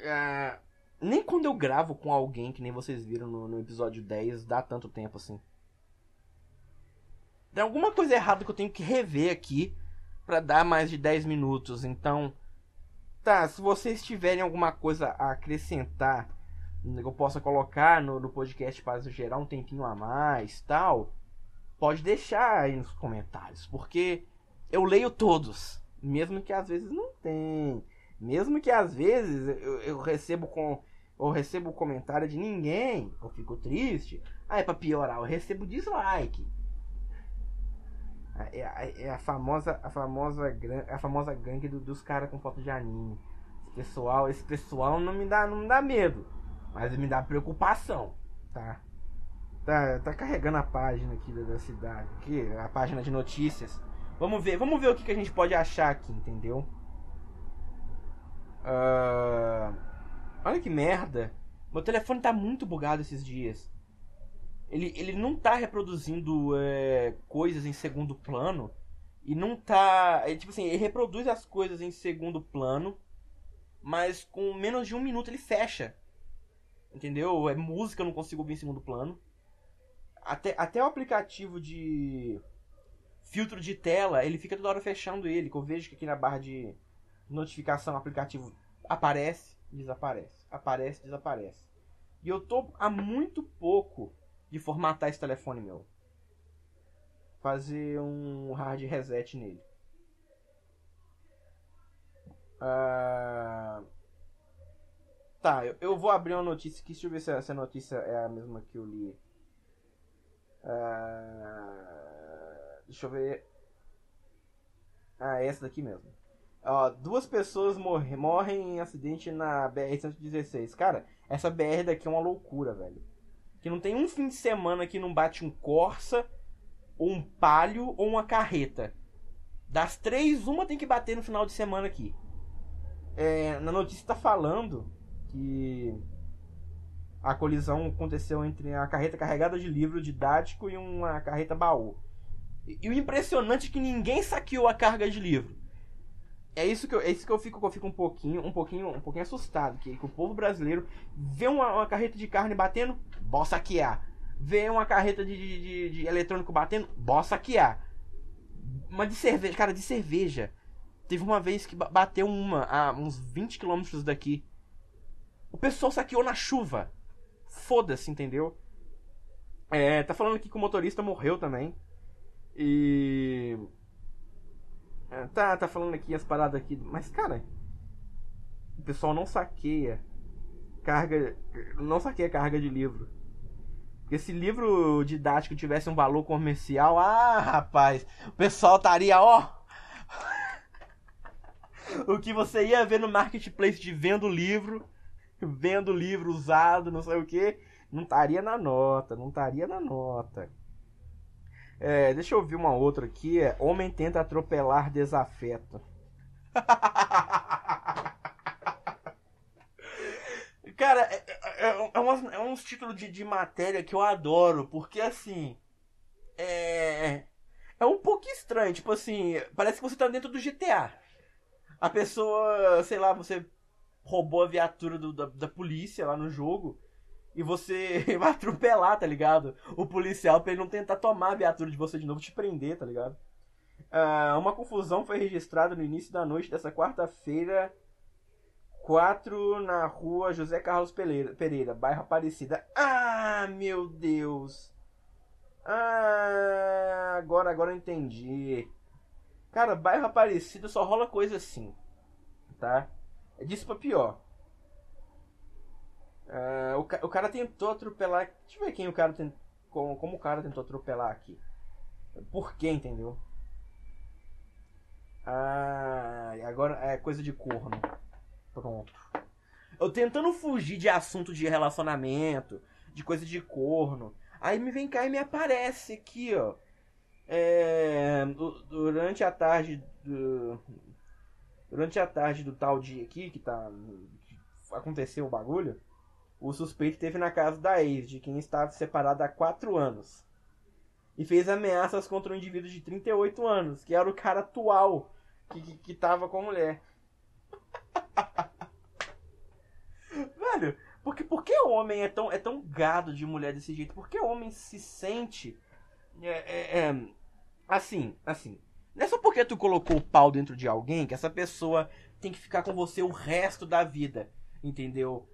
É, nem quando eu gravo com alguém, que nem vocês viram no, no episódio 10, dá tanto tempo assim. Tem alguma coisa errada que eu tenho que rever aqui para dar mais de 10 minutos. Então, Tá, se vocês tiverem alguma coisa a acrescentar, que eu possa colocar no, no podcast para gerar um tempinho a mais, tal, pode deixar aí nos comentários, porque eu leio todos, mesmo que às vezes não tem, mesmo que às vezes eu, eu recebo com eu recebo comentário de ninguém, eu fico triste. Aí para piorar, eu recebo dislike. É, é, é, a famosa, a famosa, a famosa gangue do, dos caras com foto de anime. Esse pessoal, esse pessoal não me dá, não me dá medo, mas me dá preocupação, tá? Tá, tá carregando a página aqui da, da cidade, aqui, a página de notícias. Vamos ver, vamos ver o que, que a gente pode achar aqui, entendeu? Uh, olha que merda. Meu telefone tá muito bugado esses dias ele, ele não tá reproduzindo é, coisas em segundo plano e não tá. É, tipo assim, ele reproduz as coisas em segundo plano, mas com menos de um minuto ele fecha. Entendeu? É música, eu não consigo ouvir em segundo plano. Até, até o aplicativo de filtro de tela, ele fica toda hora fechando ele. Que eu vejo que aqui na barra de notificação aplicativo aparece, desaparece. Aparece, desaparece. E eu tô há muito pouco de formatar esse telefone meu. Fazer um hard reset nele. Uh... Tá, eu, eu, vou abrir uma notícia aqui. Deixa eu ver se essa notícia é a mesma que eu li. Uh... Deixa eu ver. Ah, é essa daqui mesmo. Ó, duas pessoas morre, morrem em acidente na BR-116. Cara, essa BR daqui é uma loucura, velho. Que não tem um fim de semana que não bate um Corsa, ou um Palio, ou uma carreta. Das três, uma tem que bater no final de semana aqui. É, na notícia está falando que a colisão aconteceu entre a carreta carregada de livro didático e uma carreta baú. E, e o impressionante é que ninguém saqueou a carga de livro é isso que eu, é isso que eu fico, eu fico um pouquinho, um pouquinho, um pouquinho assustado, que, que o povo brasileiro vê uma, uma, carreta de carne batendo, bora saquear. Vê uma carreta de, de, de, de eletrônico batendo, bora saquear. Mas de cerveja, cara, de cerveja. Teve uma vez que bateu uma a uns 20 quilômetros daqui. O pessoal saqueou na chuva. Foda-se, entendeu? É, tá falando aqui que o motorista morreu também. E é, tá, tá falando aqui as paradas aqui. Mas, cara, o pessoal não saqueia carga. Não saqueia carga de livro. Porque se livro didático tivesse um valor comercial, ah, rapaz, o pessoal estaria, ó. [laughs] o que você ia ver no marketplace de vendo livro, vendo livro usado, não sei o que, não estaria na nota, não estaria na nota. É, deixa eu ver uma outra aqui. É, Homem tenta atropelar desafeto. [laughs] Cara, é, é, é, é, é uns títulos de, de matéria que eu adoro, porque assim. É. É um pouco estranho, tipo assim, parece que você tá dentro do GTA. A pessoa, sei lá, você roubou a viatura do- da, da polícia lá no jogo e você [laughs] vai atropelar, tá ligado? O policial pra ele não tentar tomar a viatura de você de novo, te prender, tá ligado? Ah, uma confusão foi registrada no início da noite dessa quarta-feira, 4 na rua José Carlos Pereira, Pereira, bairro Aparecida. Ah, meu Deus! Ah, agora, agora eu entendi. Cara, bairro Aparecida só rola coisa assim, tá? É disso pra pior. Ah, o, o cara tentou atropelar. Deixa eu ver quem o cara tentou. Como, como o cara tentou atropelar aqui. Por quê, entendeu? Ah, agora é coisa de corno. Pronto. Eu tentando fugir de assunto de relacionamento, de coisa de corno. Aí me vem cá e me aparece aqui, ó. É, du- durante a tarde do, durante a tarde do tal dia aqui que tá aconteceu o bagulho, o suspeito esteve na casa da ex, de quem estava separado há 4 anos. E fez ameaças contra um indivíduo de 38 anos, que era o cara atual que, que, que tava com a mulher. [laughs] Velho, porque, por que homem é tão, é tão gado de mulher desse jeito? Por que homem se sente. É, é, é, assim, assim. Não é só porque tu colocou o pau dentro de alguém que essa pessoa tem que ficar com você o resto da vida. Entendeu?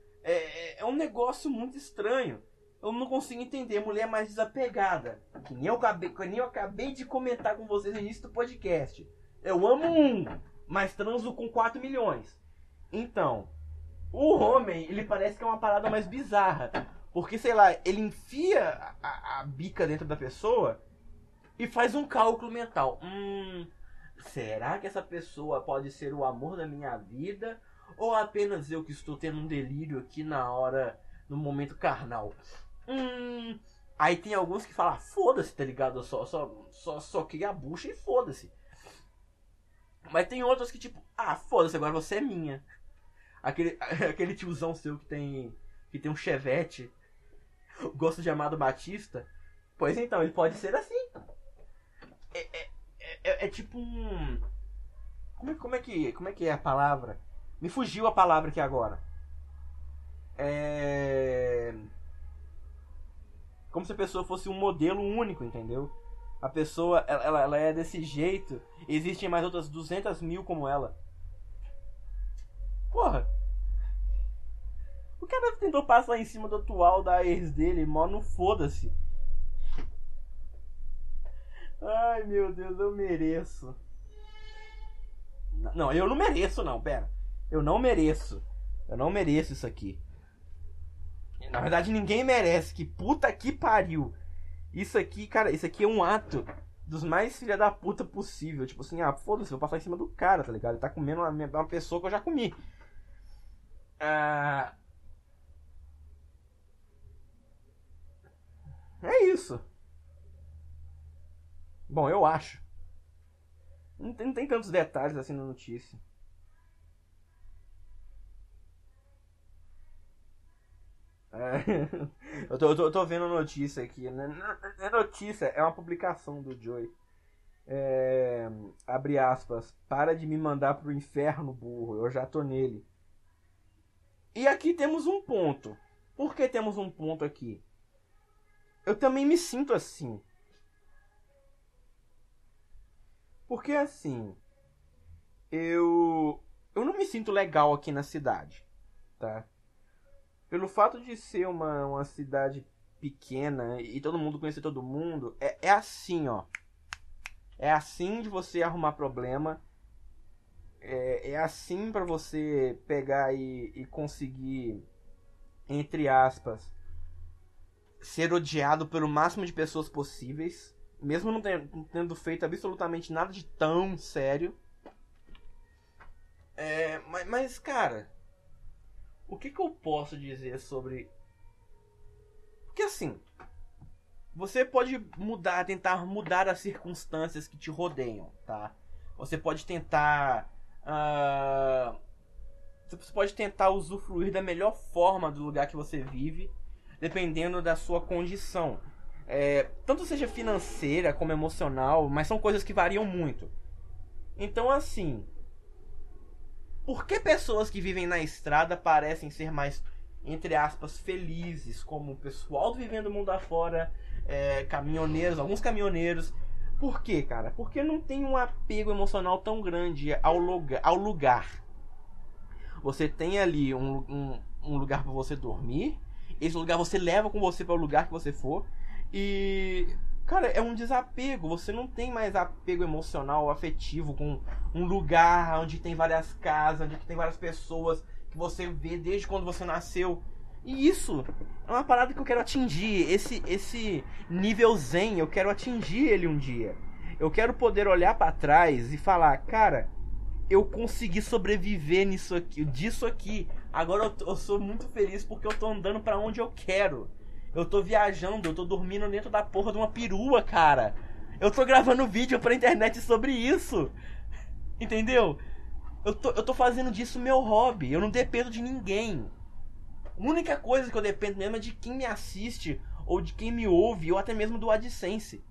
É, é- é um negócio muito estranho. Eu não consigo entender. Mulher mais desapegada. Que nem eu acabei, que nem eu acabei de comentar com vocês no início do podcast. Eu amo um, mas transo com 4 milhões. Então, o homem, ele parece que é uma parada mais bizarra. Porque, sei lá, ele enfia a- a bica dentro da pessoa e faz um cálculo mental. Hum, será que essa pessoa pode ser o amor da minha vida? Ou apenas eu que estou tendo um delírio aqui na hora, no momento carnal? Hum. Aí tem alguns que falam, "Ah, foda-se, tá ligado? Eu só, só, só soquei a bucha e foda-se. Mas tem outros que, tipo, ah, foda-se, agora você é minha. Aquele, [laughs] aquele tiozão seu que tem. que tem um chevette. Gosto de Amado Batista. Pois então, ele pode ser assim. É, é, é, é tipo um. Como, é- como, é que, como é que é a palavra? Me fugiu a palavra aqui agora. É. Como se a pessoa fosse um modelo único, entendeu? A pessoa, ela, ela, é desse jeito. Existem mais outras 200 mil como ela. Porra. O cara tentou passar em cima do atual da ex dele, mó no foda-se. Ai meu Deus, eu mereço. Não, eu não mereço não, pera. Eu não mereço. Eu não mereço isso aqui. Na verdade, ninguém merece. Que puta que pariu. Isso aqui, cara, isso aqui é um ato dos mais filha da puta possível. Tipo assim, ah, foda-se, vou passar em cima do cara, tá ligado? Ele tá comendo uma, uma pessoa que eu já comi. Ah... É isso. Bom, eu acho. Não tem, não tem tantos detalhes assim na notícia. É, [laughs] eu, tô, eu, tô, eu tô vendo notícia aqui. né? É notícia, é uma publicação do Joey. É, abre aspas. Para de me mandar pro inferno, burro. Eu já tô nele. E aqui temos um ponto. Por que temos um ponto aqui? Eu também me sinto assim. Porque assim, eu eu não me sinto legal aqui na cidade, tá? Pelo fato de ser uma, uma cidade pequena e todo mundo conhecer todo mundo, é, é assim, ó. É assim de você arrumar problema. É, é assim pra você pegar e, e conseguir, entre aspas, ser odiado pelo máximo de pessoas possíveis. Mesmo não ten- tendo feito absolutamente nada de tão sério. É, mas, mas, cara, o que, que eu posso dizer sobre. Porque assim, Você pode mudar, tentar mudar as circunstâncias que te rodeiam, tá? Você pode tentar. Uh, você pode tentar usufruir da melhor forma do lugar que você vive, dependendo da sua condição. É, tanto seja financeira como emocional, mas são coisas que variam muito. Então, assim. Por que pessoas que vivem na estrada parecem ser mais, entre aspas, felizes, como o pessoal vivendo o mundo afora, é, caminhoneiros, alguns caminhoneiros? Por quê, cara? Porque não tem um apego emocional tão grande ao lugar. Ao lugar. Você tem ali um, um, um lugar para você dormir. Esse lugar você leva com você para o lugar que você for. E Cara, é um desapego. Você não tem mais apego emocional, afetivo com um lugar onde tem várias casas, onde tem várias pessoas que você vê desde quando você nasceu. E isso é uma parada que eu quero atingir. Esse, esse nível zen, eu quero atingir ele um dia. Eu quero poder olhar para trás e falar, cara, eu consegui sobreviver nisso aqui, disso aqui. Agora eu, eu sou muito feliz porque eu tô andando para onde eu quero. Eu tô viajando, eu tô dormindo dentro da porra de uma perua, cara. Eu tô gravando vídeo pra internet sobre isso. Entendeu? Eu tô, eu tô fazendo disso meu hobby. Eu não dependo de ninguém. A única coisa que eu dependo mesmo é de quem me assiste, ou de quem me ouve, ou até mesmo do AdSense.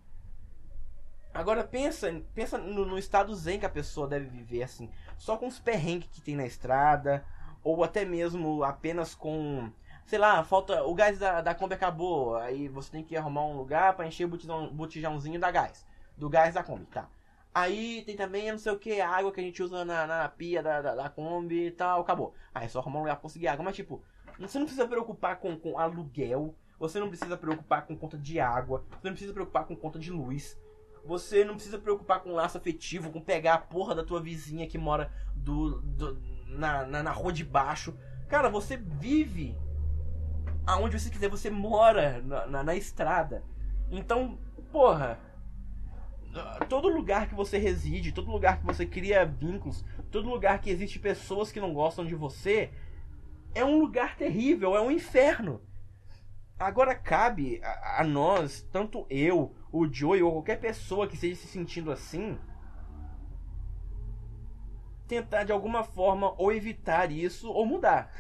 Agora pensa, pensa no, no estado zen que a pessoa deve viver, assim. Só com os perrengues que tem na estrada, ou até mesmo apenas com sei lá, falta. O gás da, da Kombi acabou. Aí você tem que arrumar um lugar para encher o botijão, botijãozinho da gás. Do gás da Kombi, tá? Aí tem também, não sei o que, a água que a gente usa na, na pia da, da, da Kombi e tal, acabou. Aí é só arrumar um lugar pra conseguir água. Mas tipo, você não precisa preocupar com, com aluguel. Você não precisa preocupar com conta de água. Você não precisa preocupar com conta de luz. Você não precisa preocupar com laço afetivo, com pegar a porra da tua vizinha que mora do, do na, na, na rua de baixo. Cara, você vive aonde você quiser, você mora na, na, na estrada. Então, porra, todo lugar que você reside, todo lugar que você cria vínculos, todo lugar que existe pessoas que não gostam de você, é um lugar terrível, é um inferno. Agora cabe a, a nós, tanto eu, o Joey ou qualquer pessoa que esteja se sentindo assim, tentar de alguma forma ou evitar isso ou mudar.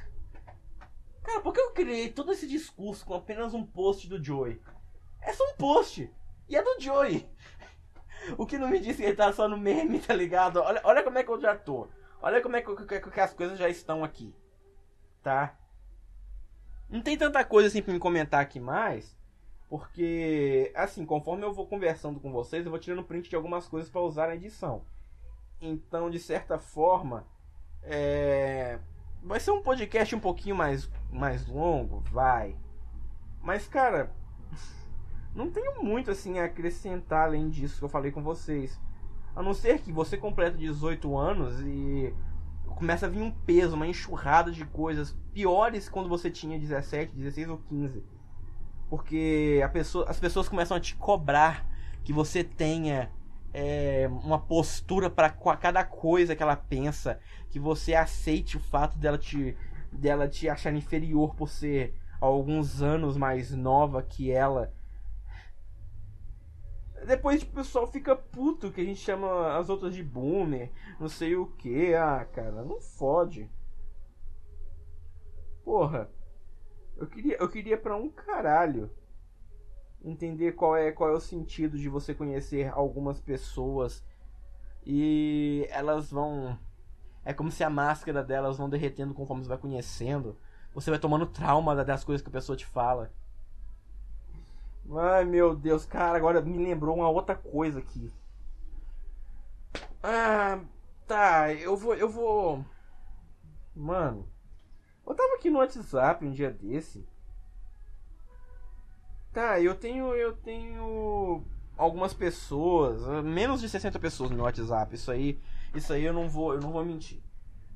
Cara, por que eu criei todo esse discurso com apenas um post do Joey? É só um post. E é do Joey. [laughs] O que não me disse que ele tá só no meme, tá ligado? Olha, olha como é que eu já tô. Olha como é que, que, que as coisas já estão aqui. Tá? Não tem tanta coisa assim pra me comentar aqui mais. Porque, assim, conforme eu vou conversando com vocês, eu vou tirando print de algumas coisas para usar na edição. Então, de certa forma, é Vai ser um podcast um pouquinho mais, mais longo, vai. Mas, cara, [laughs] não tenho muito assim a acrescentar além disso que eu falei com vocês. A não ser que você completa 18 anos e começa a vir um peso, uma enxurrada de coisas piores quando você tinha 17, 16 ou 15. Porque pessoa, as pessoas começam a te cobrar que você tenha é, uma postura para cada coisa que ela pensa, que você aceite o fato dela te, dela te achar inferior por ser alguns anos mais nova que ela. Depois tipo, o pessoal fica puto que a gente chama as outras de boomer, não sei o que. Ah, cara, não fode. Porra. Eu queria, eu queria pra um caralho entender qual é, qual é o sentido de você conhecer algumas pessoas e elas vão. É como se a máscara delas vão derretendo conforme você vai conhecendo. Você vai tomando trauma das coisas que a pessoa te fala. Ai meu Deus, cara, agora me lembrou uma outra coisa aqui. Ah, tá, eu vou. Eu vou. Mano, eu tava aqui no WhatsApp um dia desse. Tá, eu tenho. Eu tenho algumas pessoas, menos de 60 pessoas no meu WhatsApp. Isso aí, isso aí eu não vou, eu não vou mentir.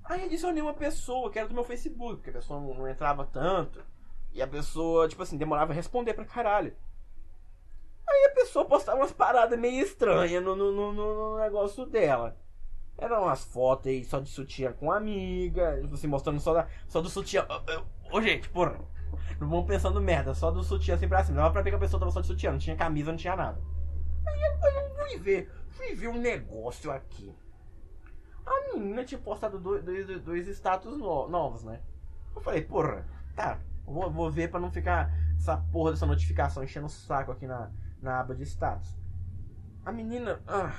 Aí adicionei uma pessoa que era do meu Facebook, porque a pessoa não, não entrava tanto. E a pessoa, tipo assim, demorava a responder pra caralho. Aí a pessoa postava umas paradas meio estranhas no, no, no, no negócio dela. Eram umas fotos aí só de sutiã com amiga, tipo assim, mostrando só, da, só do sutiã. Ô, gente, porra. Não vão pensando merda, só do sutiã assim pra cima. Dava pra ver que a pessoa tava só de sutiã, não tinha camisa, não tinha nada. Aí eu fui ver, fui ver um negócio aqui. A menina tinha postado dois, dois, dois status no- novos, né? Eu falei, porra, tá, vou, vou ver pra não ficar essa porra dessa notificação enchendo o saco aqui na, na aba de status. A menina. ah.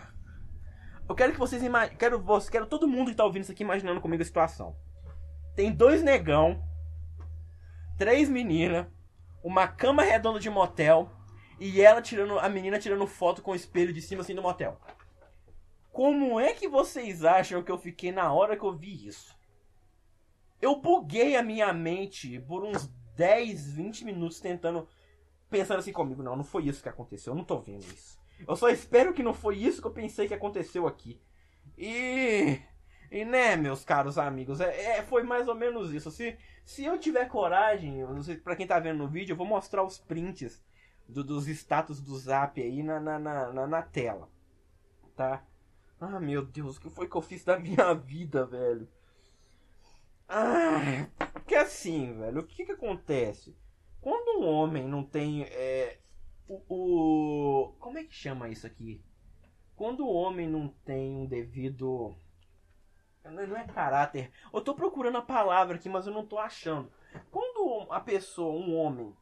eu quero que vocês imaginem. Quero, quero todo mundo que tá ouvindo isso aqui imaginando comigo a situação. Tem dois negão, três meninas, uma cama redonda de motel e ela tirando. A menina tirando foto com o espelho de cima assim do motel. Como é que vocês acham que eu fiquei na hora que eu vi isso? Eu buguei a minha mente por uns 10, 20 minutos tentando. Pensando assim comigo, não, não foi isso que aconteceu, eu não tô vendo isso. Eu só espero que não foi isso que eu pensei que aconteceu aqui. E. E né, meus caros amigos, é, é- foi mais ou menos isso. Se, se eu tiver coragem, eu não sei, pra quem tá vendo no vídeo, eu vou mostrar os prints do- dos status do zap aí na, na, na, na, tela. Tá? Ah, meu Deus, o que foi que eu fiz da [laughs] minha vida, velho? Ah, porque assim, velho, o que que acontece? Quando um homem não tem. É, o, o- Como é que chama isso aqui? Quando o homem não tem um devido. Não é caráter. Eu tô procurando a palavra aqui, mas eu não tô achando. Quando a pessoa, um homem,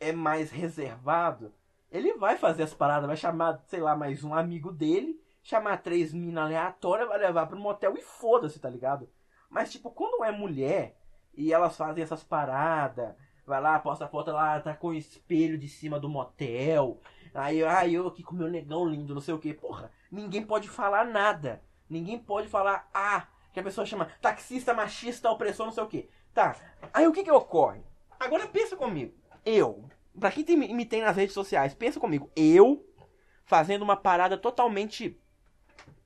é mais reservado, ele vai fazer as paradas, vai chamar, sei lá, mais um amigo dele, chamar três minas aleatórias, vai levar pro motel e foda-se, tá ligado? Mas, tipo, quando é mulher e elas fazem essas paradas, vai lá, posta a foto lá, tá com o espelho de cima do motel. Aí, ai, eu aqui com meu negão lindo, não sei o que. Porra, ninguém pode falar nada. Ninguém pode falar, ah, que a pessoa chama taxista, machista, opressor, não sei o que. Tá, aí o que que ocorre? Agora pensa comigo. Eu, pra quem tem, me tem nas redes sociais, pensa comigo. Eu fazendo uma parada totalmente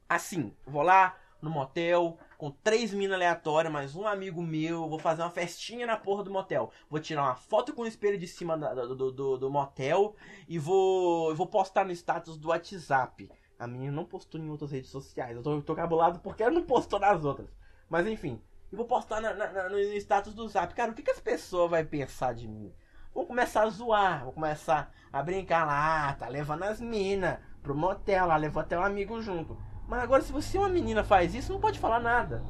assim. Vou lá no motel com três minas aleatórias, mais um amigo meu. Vou fazer uma festinha na porra do motel. Vou tirar uma foto com o espelho de cima do, do, do- do motel e vou, vou postar no status do WhatsApp. A menina não postou em outras redes sociais. Eu tô, eu tô cabulado porque ela não postou nas outras. Mas enfim. E vou postar na- na- no status do Zap. Cara, o que, que as pessoas vão pensar de mim? Vão começar a zoar, vão começar a brincar lá, ah, tá levando as minas pro motel, lá levou até um amigo junto. Mas agora se você uma menina faz isso, não pode falar nada.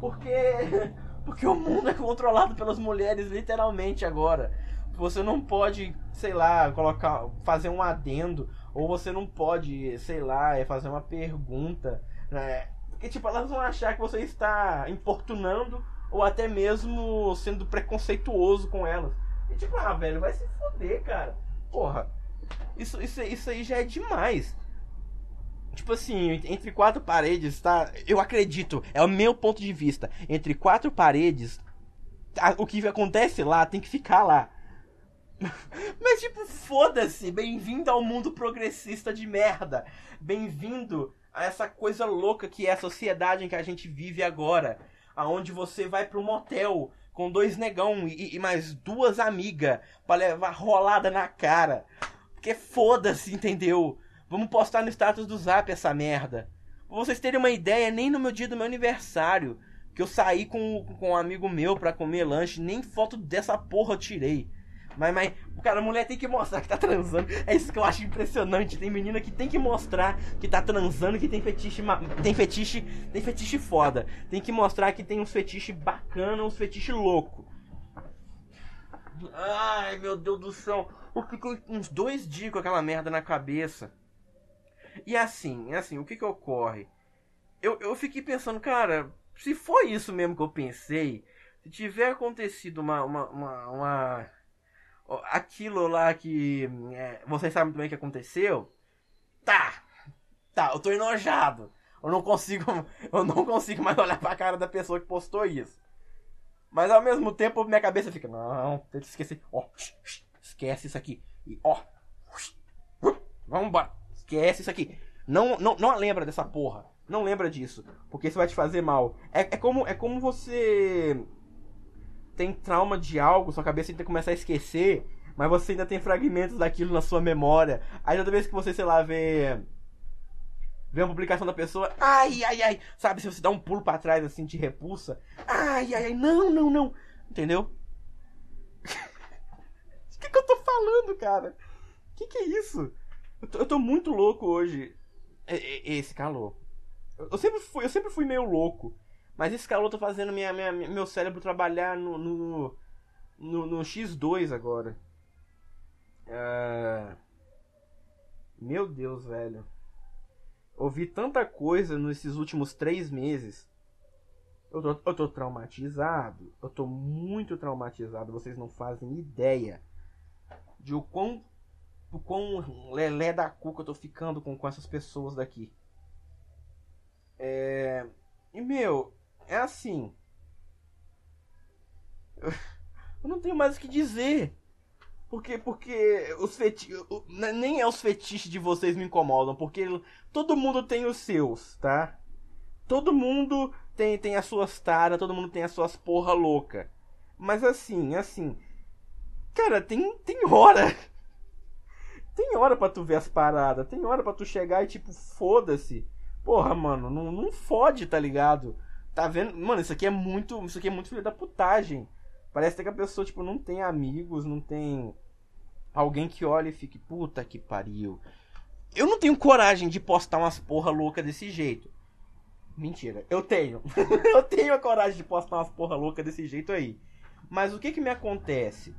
Porque [laughs] porque o mundo é controlado pelas mulheres literalmente agora. Você não pode, sei lá, colocar fazer um adendo ou você não pode, sei lá, é fazer uma pergunta, né? Porque tipo, elas vão achar que você está importunando ou até mesmo sendo preconceituoso com elas. E tipo, ah, velho, vai se foder, cara. Porra. Isso, isso, isso aí já é demais. Tipo assim, entre quatro paredes, tá? Eu acredito, é o meu ponto de vista. Entre quatro paredes, o que acontece lá tem que ficar lá. [laughs] Mas, tipo, foda-se. Bem-vindo ao mundo progressista de merda. Bem-vindo a essa coisa louca que é a sociedade em que a gente vive agora. Aonde você vai pro motel com dois negão e, e mais duas amigas pra levar rolada na cara. Porque foda-se, entendeu? Vamos postar no status do zap essa merda. Pra vocês terem uma ideia, nem no meu dia do meu aniversário, que eu saí com, com um amigo meu pra comer lanche, nem foto dessa porra eu tirei. Mas, mas, cara, a mulher tem que mostrar que tá transando. É isso que eu acho impressionante. Tem menina que tem que mostrar que tá transando, que tem fetiche, tem fetiche, tem fetiche foda. Tem que mostrar que tem uns fetiche bacana, uns fetiche louco. Ai, meu Deus do céu. Eu fiquei uns dois dias com aquela merda na cabeça. E assim, assim, o que que ocorre? Eu, eu fiquei pensando, cara, se foi isso mesmo que eu pensei, se tiver acontecido uma, uma, uma, uma- aquilo lá que é, vocês sabem também que aconteceu, tá, tá, eu tô enojado. Eu não consigo, [laughs] eu não consigo mais olhar pra cara da pessoa que postou isso. Mas ao mesmo tempo minha cabeça fica, não, tenta esquecer. Ó, esquece isso aqui. E ó, vamos embora. Esquece isso aqui. Não, não, não lembra dessa porra. Não lembra disso. Porque isso vai te fazer mal. É, é, como, é como você tem trauma de algo, sua cabeça ainda começa a esquecer, mas você ainda tem fragmentos daquilo na sua memória. Aí toda vez que você, sei lá, vê. Vê uma publicação da pessoa, ai, ai, ai, sabe, se você dá um pulo pra trás assim, te repulsa, ai, ai, ai, não, não, não, entendeu? [laughs] falando, cara? Que que é isso? Eu tô, eu tô muito louco hoje. É, é, esse calor. Eu, eu sempre fui, eu sempre fui meio louco. Mas esse calor tá fazendo minha, minha, meu cérebro trabalhar no, no, no, no X2 agora. Uh... Meu Deus, velho. Ouvi tanta coisa nesses últimos três meses. Eu tô, eu tô traumatizado. Eu tô muito traumatizado. Vocês não fazem ideia de o quão, o quão lelé da cuca eu tô ficando com, com essas pessoas daqui. É... E, meu, é assim. [laughs] Eu não tenho mais o que dizer. Porque, porque os feti nem é os fetiches de vocês me incomodam, porque todo mundo tem os seus, tá? Todo mundo tem, tem as suas taras, todo mundo tem as suas porra louca. Mas assim, assim, cara, tem tem hora. [laughs] Tem hora para tu ver as paradas, tem hora para tu chegar e tipo, foda-se. Porra, mano, não, não fode, tá ligado? Tá vendo? Mano, isso aqui é muito. Isso aqui é muito filho da putagem. Parece que a pessoa, tipo, não tem amigos, não tem alguém que olhe e fique, puta que pariu. Eu não tenho coragem de postar umas porra louca desse jeito. Mentira, eu tenho. [laughs] eu tenho a coragem de postar umas porra louca desse jeito aí. Mas o que que me acontece?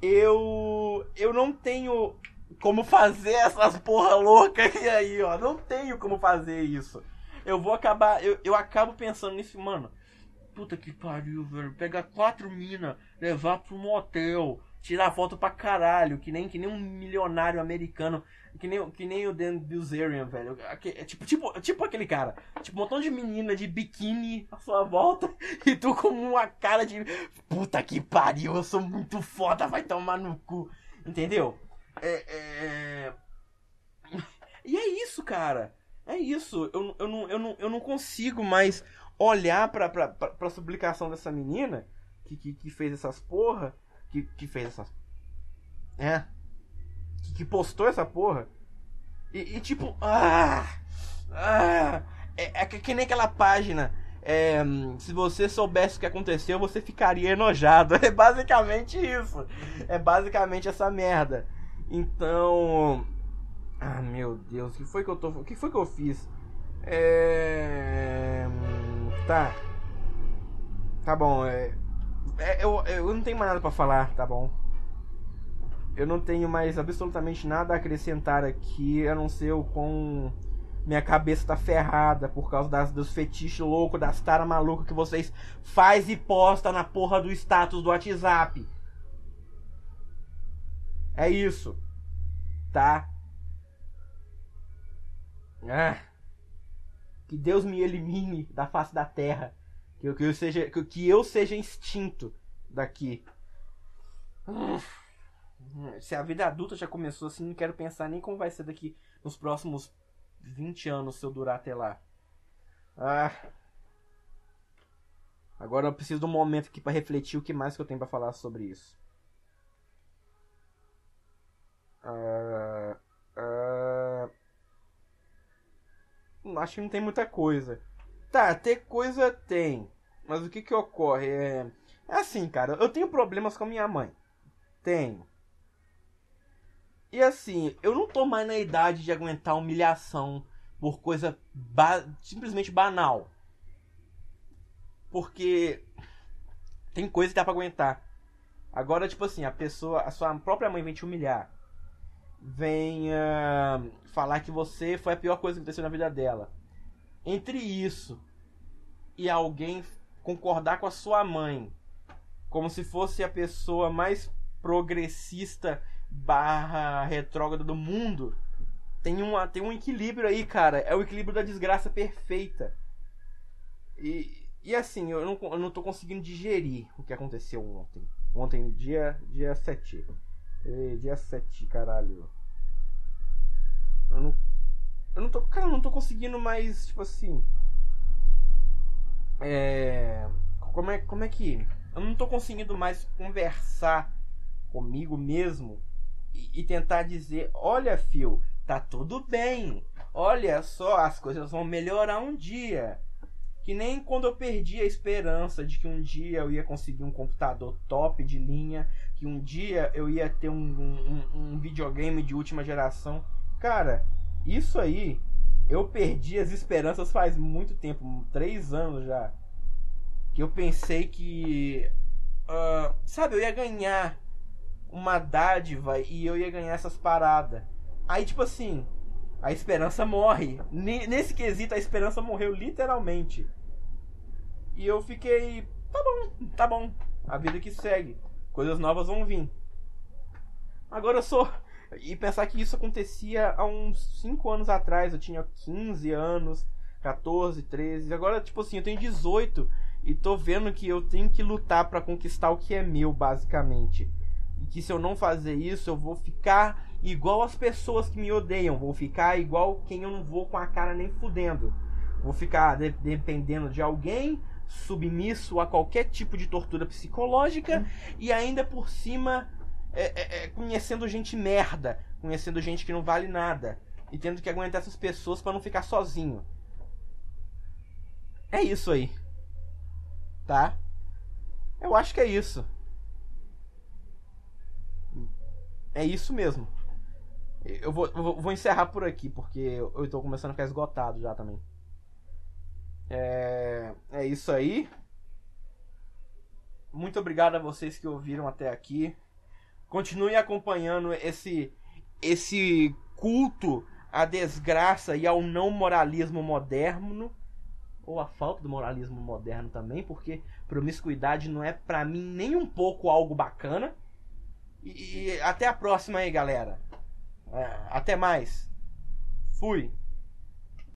Eu eu não tenho como fazer essas porra louca [laughs] aí, ó. Não tenho como fazer isso eu vou acabar. Eu, eu acabo pensando nisso, mano. Puta que pariu, velho. Pegar quatro minas, levar pro motel, tirar foto pra caralho, que nem, que nem um milionário americano, que nem, que nem o Dan Bilzerian, velho. É tipo, tipo, tipo aquele cara. Tipo, um montão de menina de biquíni à sua volta [laughs] e tu com uma cara de puta que pariu, eu sou muito foda, vai tomar no cu. Entendeu? É, é... [laughs] E é isso, cara. É isso, eu, eu, não, eu, não, eu não consigo mais olhar pra, pra, pra, pra publicação dessa menina que, que, que, fez essas porra, que, que fez essas. É. Que, que postou essa porra. E, e tipo, ah! Ah! É, é que, nem aquela página. É, se você soubesse o que aconteceu, você ficaria enojado. [laughs] É basicamente isso. É basicamente essa merda. Então, ah, meu Deus, o que foi que eu tô. O que foi que eu fiz? É. Tá. Tá bom, é. é eu, eu não tenho mais nada para falar, tá bom? Eu não tenho mais absolutamente nada a acrescentar aqui, a não ser o com minha cabeça tá ferrada por causa das, dos fetiches loucos, das taras malucas que vocês faz e posta na porra do status do WhatsApp. É isso. Tá? Ah, que Deus me elimine da face da terra. Que eu, que eu, seja, que, que eu seja extinto daqui. Se a vida adulta já começou assim, não quero pensar nem como vai ser daqui nos próximos 20 anos se eu durar até lá. Ah. Agora eu preciso de um momento aqui para refletir o que mais que eu tenho para falar sobre isso. Ah, ah, acho que não tem muita coisa. Tá, ter coisa tem. Mas o que que ocorre? É, é assim, cara. Eu tenho problemas com a minha mãe. Tenho. E assim, eu não tô mais na idade de aguentar humilhação por coisa ba simplesmente banal. Porque tem coisa que dá pra aguentar. Agora, tipo assim, a pessoa, a sua própria mãe vem te humilhar. Uh, falar que você foi a pior coisa que aconteceu na vida dela. Entre isso e alguém concordar com a sua mãe, como se fosse a pessoa mais progressista barra retrógrada do mundo, tem, uma, tem um equilíbrio aí, cara. É o equilíbrio da desgraça perfeita. E, e assim, eu não, eu não tô conseguindo digerir o que aconteceu ontem. Ontem, dia, dia 7. Dia 7, caralho. Eu não. Eu não tô. Cara, eu não tô conseguindo mais, tipo assim. É. Como é, como é que. Eu não tô conseguindo mais conversar comigo mesmo e, e tentar dizer: olha, fio, tá tudo bem. Olha só, as coisas vão melhorar um dia. Que nem quando eu perdi a esperança de que um dia eu ia conseguir um computador top de linha, que um dia eu ia ter um, um, um videogame de última geração. Cara, isso aí, eu perdi as esperanças faz muito tempo três anos já. Que eu pensei que. Uh, sabe, eu ia ganhar uma dádiva e eu ia ganhar essas paradas. Aí, tipo assim, a esperança morre. Nesse quesito, a esperança morreu literalmente. E eu fiquei. Tá bom, tá bom. A vida que segue. Coisas novas vão vir. Agora eu sou. E pensar que isso acontecia há uns 5 anos atrás. Eu tinha 15 anos, 14, 13. Agora, tipo assim, eu tenho 18 e tô vendo que eu tenho que lutar para conquistar o que é meu, basicamente. E que se eu não fazer isso, eu vou ficar igual as pessoas que me odeiam. Vou ficar igual quem eu não vou com a cara nem fudendo. Vou ficar de dependendo de alguém, submisso a qualquer tipo de tortura psicológica e ainda por cima é, é, é, conhecendo gente merda, conhecendo gente que não vale nada e tendo que aguentar essas pessoas para não ficar sozinho. É isso aí. Tá? Eu acho que é isso. É isso mesmo. Eu vou, vou, encerrar por aqui, porque eu estou começando a ficar esgotado já também. É, é isso aí. Muito obrigado a vocês que ouviram até aqui. Continue acompanhando esse esse culto à desgraça e ao não moralismo moderno ou a falta do moralismo moderno também, porque promiscuidade não é para mim nem um pouco algo bacana. E, e até a próxima aí, galera. É, até mais. Fui.